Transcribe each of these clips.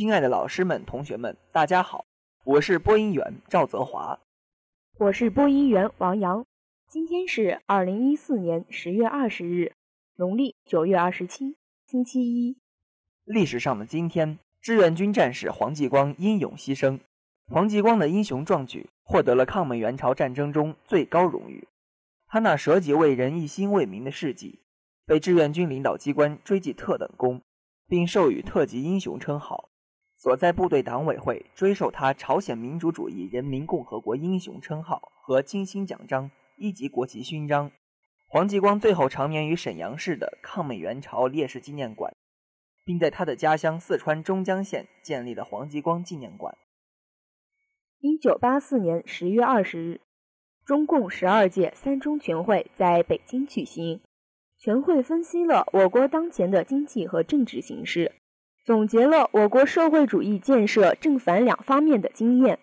亲爱的老师们、同学们，大家好，我是播音员赵泽华，我是播音员王洋。今天是二零一四年十月二十日，农历九月二十七，星期一。历史上的今天，志愿军战士黄继光英勇牺牲。黄继光的英雄壮举获得了抗美援朝战争中最高荣誉。他那舍己为人、一心为民的事迹，被志愿军领导机关追记特等功，并授予特级英雄称号。所在部队党委会追授他朝鲜民主主义人民共和国英雄称号和金星奖章、一级国旗勋章。黄继光最后长眠于沈阳市的抗美援朝烈士纪念馆，并在他的家乡四川中江县建立了黄继光纪念馆。一九八四年十月二十日，中共十二届三中全会在北京举行。全会分析了我国当前的经济和政治形势，总结了我国社会主义建设正反两方面的经验，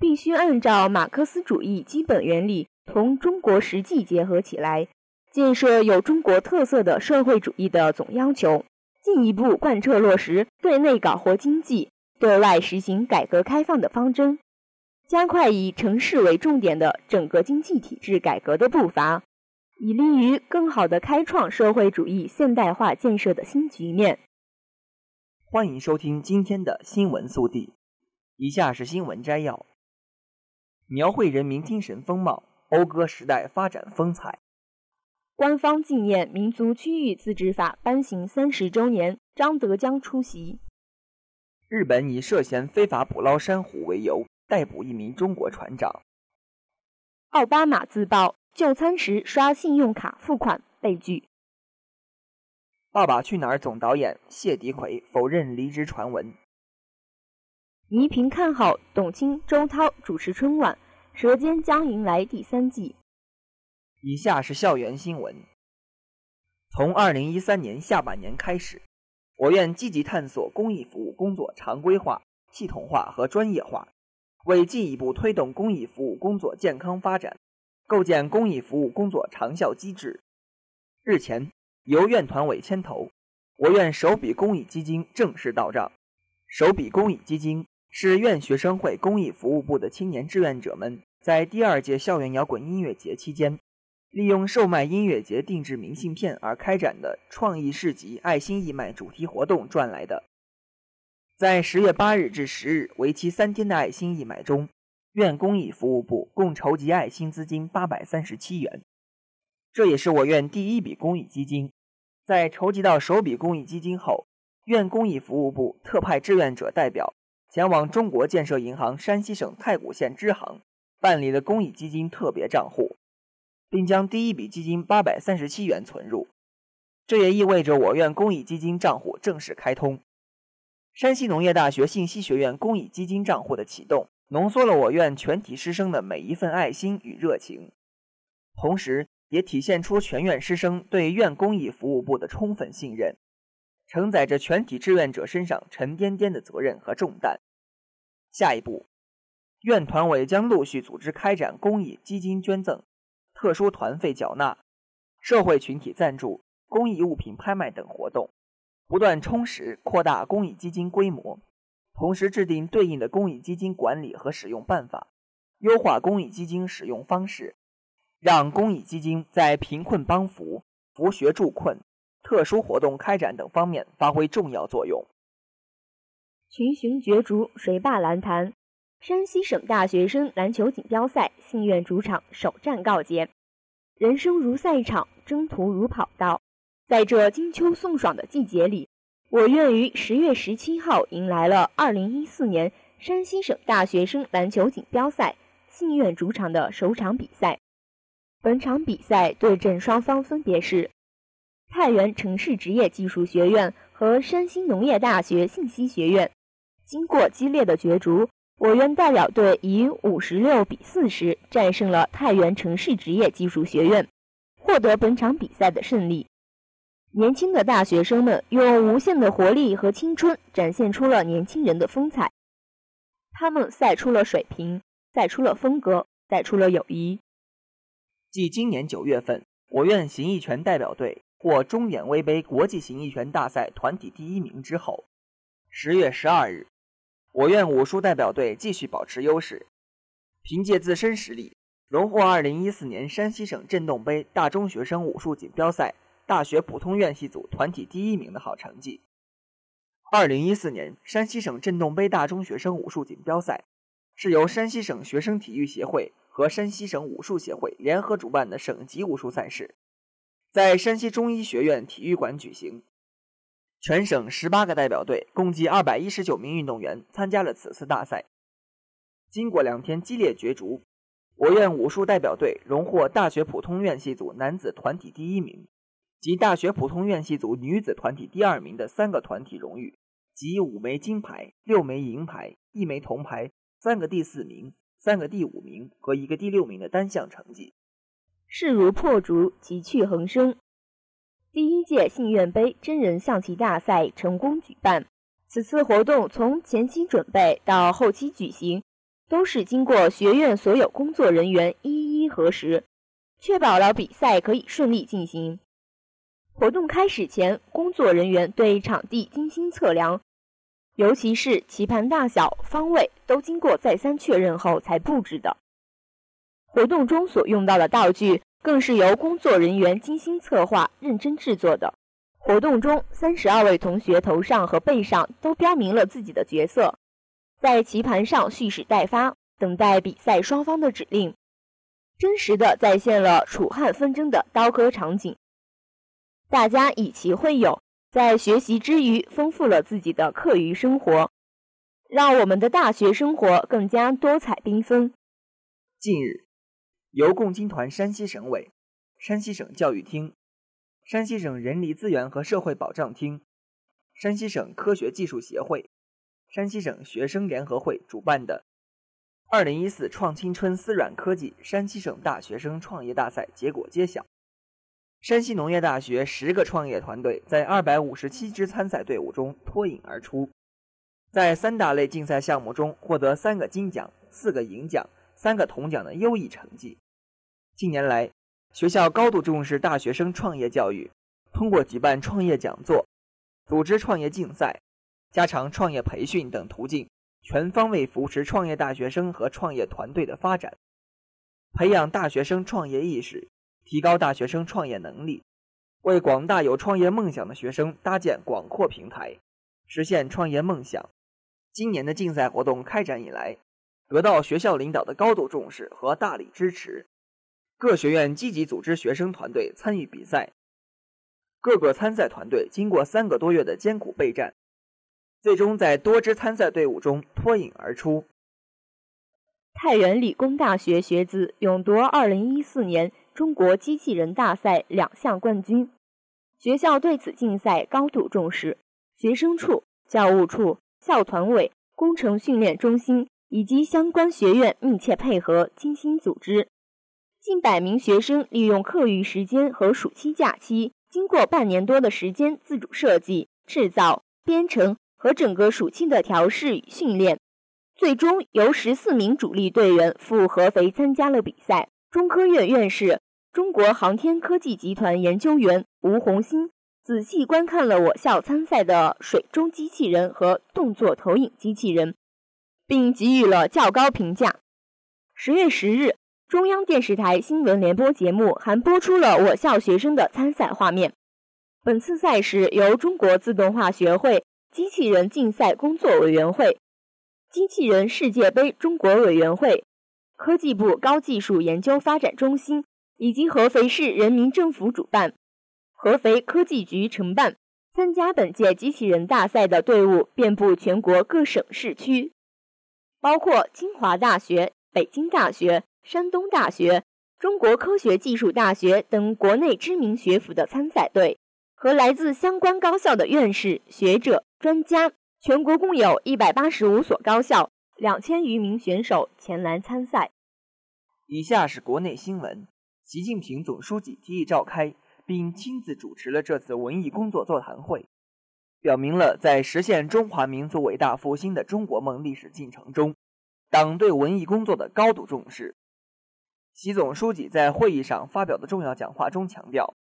必须按照马克思主义基本原理同中国实际结合起来，建设有中国特色的社会主义的总要求，进一步贯彻落实对内搞活经济、对外实行改革开放的方针。加快以城市为重点的整个经济体制改革的步伐，以利于更好地开创社会主义现代化建设的新局面。欢迎收听今天的新闻速递，以下是新闻摘要：描绘人民精神风貌，讴歌时代发展风采。官方纪念民族区域自治法颁行三十周年，张德江出席。日本以涉嫌非法捕捞珊瑚为由。逮捕一名中国船长。奥巴马自曝就餐时刷信用卡付款被拒。《爸爸去哪儿》总导演谢迪奎否认离职传闻。倪萍看好董卿、周涛主持春晚，《舌尖》将迎来第三季。以下是校园新闻。从二零一三年下半年开始，我院积极探索公益服务工作常规化、系统化和专业化。为进一步推动公益服务工作健康发展，构建公益服务工作长效机制，日前由院团委牵头，我院首笔公益基金正式到账。首笔公益基金是院学生会公益服务部的青年志愿者们在第二届校园摇滚音乐节期间，利用售卖音乐节定制明信片而开展的创意市集爱心义卖主题活动赚来的。在十月八日至十日为期三天的爱心义卖中，院公益服务部共筹集爱心资金八百三十七元，这也是我院第一笔公益基金。在筹集到首笔公益基金后，院公益服务部特派志愿者代表前往中国建设银行山西省太谷县支行办理了公益基金特别账户，并将第一笔基金八百三十七元存入。这也意味着我院公益基金账户正式开通。山西农业大学信息学院公益基金账户的启动，浓缩了我院全体师生的每一份爱心与热情，同时也体现出全院师生对院公益服务部的充分信任，承载着全体志愿者身上沉甸甸的责任和重担。下一步，院团委将陆续组织开展公益基金捐赠、特殊团费缴纳、社会群体赞助、公益物品拍卖等活动。不断充实扩大公益基金规模，同时制定对应的公益基金管理和使用办法，优化公益基金使用方式，让公益基金在贫困帮扶、扶学助困、特殊活动开展等方面发挥重要作用。群雄角逐，谁霸篮坛？山西省大学生篮球锦标赛信愿主场首战告捷。人生如赛场，征途如跑道。在这金秋送爽的季节里，我院于十月十七号迎来了二零一四年山西省大学生篮球锦标赛信愿主场的首场比赛。本场比赛对阵双方分别是太原城市职业技术学院和山西农业大学信息学院。经过激烈的角逐，我院代表队以五十六比四十战胜了太原城市职业技术学院，获得本场比赛的胜利。年轻的大学生们用无限的活力和青春，展现出了年轻人的风采。他们赛出了水平，赛出了风格，赛出了友谊。继今年九月份，我院形意拳代表队获中远威杯国际形意拳大赛团体第一名之后，十月十二日，我院武术代表队继续保持优势，凭借自身实力，荣获2014年山西省振动杯大中学生武术锦标赛大学普通院系组团体第一名的好成绩。2014年山西省振动杯大中学生武术锦标赛是由山西省学生体育协会和山西省武术协会联合主办的省级武术赛事，在山西中医学院体育馆举行。全省十八个代表队，共计二百一十九名运动员参加了此次大赛。经过两天激烈角逐，我院武术代表队荣获大学普通院系组男子团体第一名及大学普通院系组女子团体第二名的三个团体荣誉，及五枚金牌、六枚银牌、一枚铜牌、三个第四名、三个第五名和一个第六名的单项成绩。势如破竹，奇趣横生。第一届信院杯真人象棋大赛成功举办。此次活动从前期准备到后期举行，都是经过学院所有工作人员一一核实，确保了比赛可以顺利进行。活动开始前，工作人员对场地精心测量，尤其是棋盘大小、方位都经过再三确认后才布置的。活动中所用到的道具。更是由工作人员精心策划、认真制作的。活动中，三十二位同学头上和背上都标明了自己的角色，在棋盘上蓄势待发，等待比赛双方的指令，真实的再现了楚汉纷争的刀割场景。大家以棋会友，在学习之余丰富了自己的课余生活，让我们的大学生活更加多彩缤纷。近日。由共青团山西省委、山西省教育厅、山西省人力资源和社会保障厅、山西省科学技术协会、山西省学生联合会主办的二零一四创青春思软科技山西省大学生创业大赛结果揭晓。山西农业大学十个创业团队在二百五十七支参赛队伍中脱颖而出，在三大类竞赛项目中获得三个金奖、四个银奖。三个铜奖的优异成绩。近年来，学校高度重视大学生创业教育，通过举办创业讲座、组织创业竞赛、加强创业培训等途径，全方位扶持创业大学生和创业团队的发展，培养大学生创业意识，提高大学生创业能力，为广大有创业梦想的学生搭建广阔平台，实现创业梦想。今年的竞赛活动开展以来，得到学校领导的高度重视和大力支持，各学院积极组织学生团队参与比赛。各个参赛团队经过三个多月的艰苦备战，最终在多支参赛队伍中脱颖而出。太原理工大学学子勇夺2014年中国机器人大赛两项冠军，学校对此竞赛高度重视，学生处、教务处、校团委、工程训练中心。以及相关学院密切配合，精心组织，近百名学生利用课余时间和暑期假期，经过半年多的时间自主设计、制造、编程和整个暑期的调试与训练，最终由十四名主力队员赴合肥参加了比赛。中科院院士、中国航天科技集团研究员吴红星仔细观看了我校参赛的水中机器人和动作投影机器人。并给予了较高评价。十月十日，中央电视台新闻联播节目还播出了我校学生的参赛画面。本次赛事由中国自动化学会机器人竞赛工作委员会、机器人世界杯中国委员会、科技部高技术研究发展中心以及合肥市人民政府主办，合肥科技局承办。参加本届机器人大赛的队伍遍布全国各省市区。包括清华大学、北京大学、山东大学、中国科学技术大学等国内知名学府的参赛队，和来自相关高校的院士、学者、专家，全国共有一百八十五所高校，两千余名选手前来参赛。以下是国内新闻：习近平总书记提议召开并亲自主持了这次文艺工作座谈会。表明了在实现中华民族伟大复兴的中国梦历史进程中，党对文艺工作的高度重视。习总书记在会议上发表的重要讲话中强调，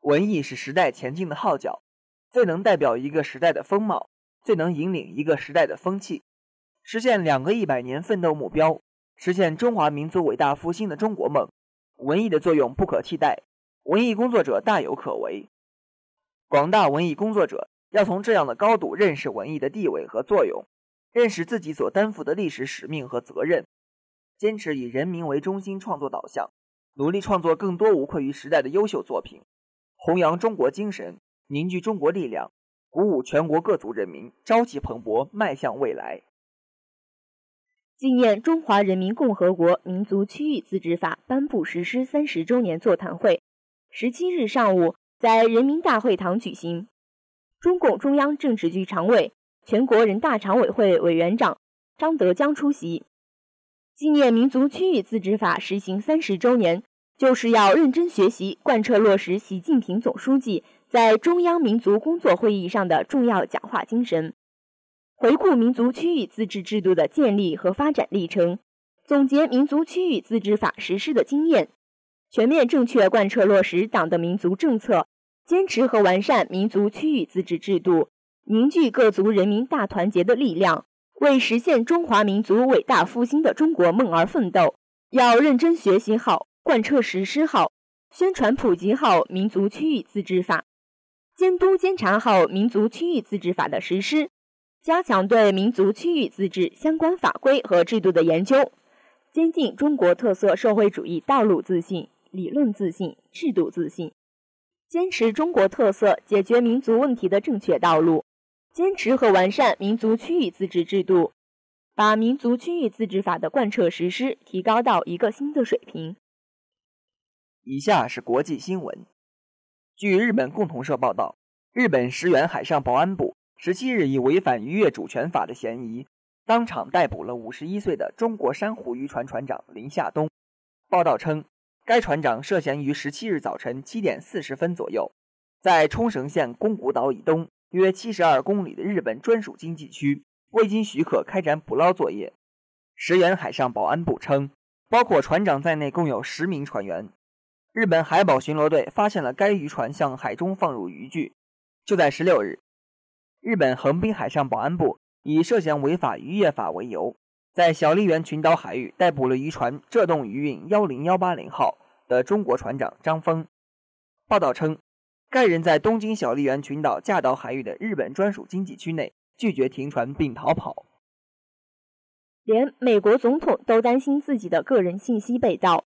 文艺是时代前进的号角，最能代表一个时代的风貌，最能引领一个时代的风气。实现两个一百年奋斗目标，实现中华民族伟大复兴的中国梦。文艺的作用不可替代，文艺工作者大有可为。广大文艺工作者要从这样的高度认识文艺的地位和作用，认识自己所担负的历史使命和责任，坚持以人民为中心创作导向，努力创作更多无愧于时代的优秀作品，弘扬中国精神，凝聚中国力量，鼓舞全国各族人民，朝气蓬勃，迈向未来。纪念《中华人民共和国民族区域自治法》颁布实施三十周年座谈会，十七日上午在人民大会堂举行。中共中央政治局常委、全国人大常委会委员长张德江出席。纪念《民族区域自治法》实行三十周年，就是要认真学习、贯彻落实习近平总书记在中央民族工作会议上的重要讲话精神。回顾民族区域自治制度的建立和发展历程，总结民族区域自治法实施的经验，全面正确贯彻落实党的民族政策，坚持和完善民族区域自治制度，凝聚各族人民大团结的力量，为实现中华民族伟大复兴的中国梦而奋斗。要认真学习好、贯彻实施好、宣传普及好民族区域自治法，监督监察好民族区域自治法的实施。加强对民族区域自治相关法规和制度的研究，坚定中国特色社会主义道路自信、理论自信、制度自信，坚持中国特色解决民族问题的正确道路，坚持和完善民族区域自治制度，把民族区域自治法的贯彻实施提高到一个新的水平。以下是国际新闻。据日本共同社报道，日本石原海上保安部。十七日以违反渔业主权法的嫌疑，当场逮捕了五十一岁的中国珊瑚渔船船长林夏东。报道称，该船长涉嫌于十七日早晨七点四十分左右，在冲绳县宫古岛以东约七十二公里的日本专属经济区，未经许可开展捕捞作业。石原海上保安部称，包括船长在内共有十名船员。日本海保巡逻队发现了该渔船向海中放入渔具。就在十六日。日本横滨海上保安部以涉嫌违法渔业法为由，在小笠原群岛海域逮捕了渔船“浙洞渔运幺零幺八零号”的中国船长张峰。报道称，该人在东京小笠原群岛架岛海域的日本专属经济区内拒绝停船并逃跑。连美国总统都担心自己的个人信息被盗。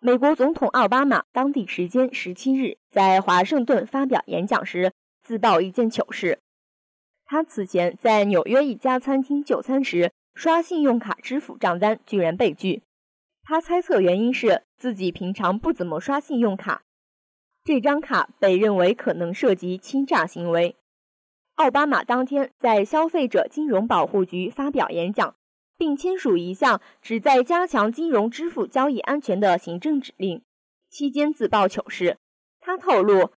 美国总统奥巴马当地时间十七日在华盛顿发表演讲时，自曝一件糗事。他此前在纽约一家餐厅就餐时，刷信用卡支付账单居然被拒。他猜测原因是自己平常不怎么刷信用卡，这张卡被认为可能涉及欺诈行为。奥巴马当天在消费者金融保护局发表演讲，并签署一项旨在加强金融支付交易安全的行政指令。期间自曝糗事，他透露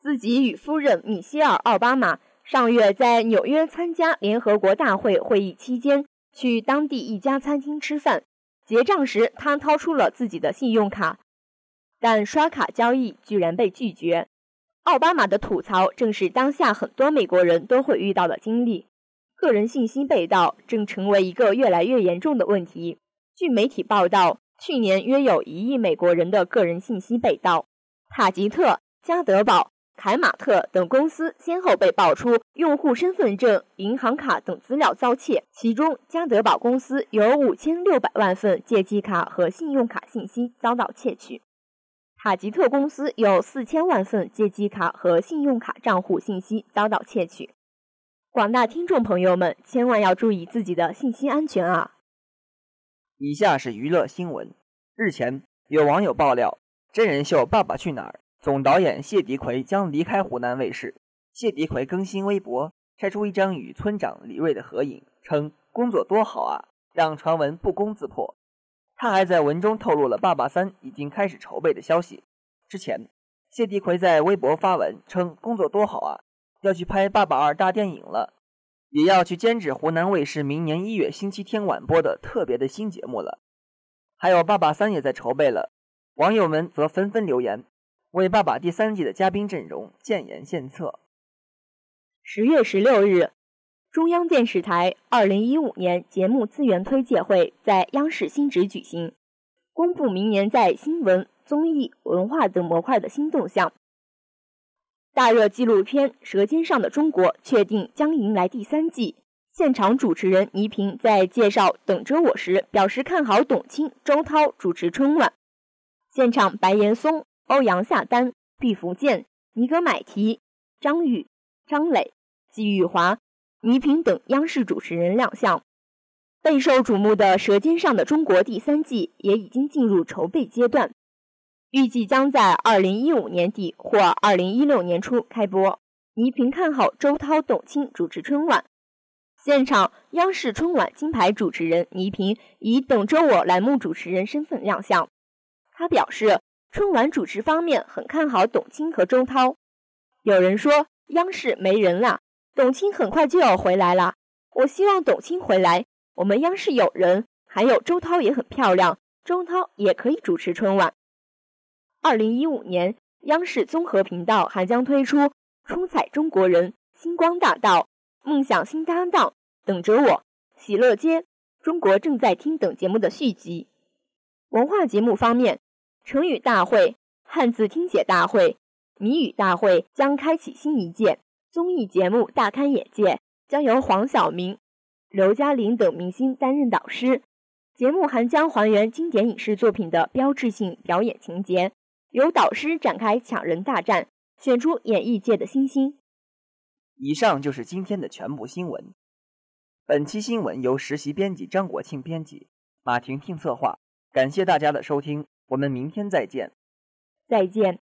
自己与夫人米歇尔·奥巴马。上月在纽约参加联合国大会会议期间，去当地一家餐厅吃饭，结账时他掏出了自己的信用卡，但刷卡交易居然被拒绝。奥巴马的吐槽正是当下很多美国人都会遇到的经历，个人信息被盗正成为一个越来越严重的问题。据媒体报道，去年约有一亿美国人的个人信息被盗。塔吉特、加德堡。凯马特等公司先后被爆出用户身份证、银行卡等资料遭窃，其中加德宝公司有五千六百万份借记卡和信用卡信息遭到窃取，塔吉特公司有四千万份借记卡和信用卡账户信息遭到窃取。广大听众朋友们，千万要注意自己的信息安全啊！以下是娱乐新闻：日前，有网友爆料，真人秀《爸爸去哪儿》。总导演谢迪奎将离开湖南卫视。谢迪奎更新微博，晒出一张与村长李锐的合影，称工作多好啊，让传闻不攻自破。他还在文中透露了《爸爸三》已经开始筹备的消息。之前，谢迪奎在微博发文称工作多好啊，要去拍《爸爸二》大电影了，也要去监制湖南卫视明年一月星期天晚播的特别的新节目了。还有《爸爸三》也在筹备了，网友们则纷纷留言。为《爸爸》第三季的嘉宾阵容建言献策。十月十六日，中央电视台二零一五年节目资源推介会在央视新址举行，公布明年在新闻、综艺、文化等模块的新动向。大热纪录片《舌尖上的中国》确定将迎来第三季。现场主持人倪萍在介绍《等着我》时表示看好董卿、周涛主持春晚。现场白岩松、欧阳夏丹、毕福剑、尼格买提、张宇、张磊、季玉华、倪萍等央视主持人亮相。备受瞩目的《舌尖上的中国》第三季也已经进入筹备阶段。预计将在二零一五年底或二零一六年初开播。倪萍看好周涛、董卿主持春晚。现场，央视春晚金牌主持人倪萍以“等着我”栏目主持人身份亮相。他表示，春晚主持方面很看好董卿和周涛。有人说央视没人了，董卿很快就要回来了。我希望董卿回来，我们央视有人，还有周涛也很漂亮，周涛也可以主持春晚。二零一五年，央视综合频道还将推出《出彩中国人》《星光大道》《梦想新搭档》《等着我》《喜乐街》《中国正在听》等节目的续集。文化节目方面，成语大会、汉字听写大会、谜语大会将开启新一届。综艺节目大开眼界，将由黄晓明、刘嘉玲等明星担任导师。节目还将还原经典影视作品的标志性表演情节。由导师展开抢人大战，选出演艺界的新星。以上就是今天的全部新闻。本期新闻由实习编辑张国庆编辑，马婷婷策划。感谢大家的收听，我们明天再见。再见。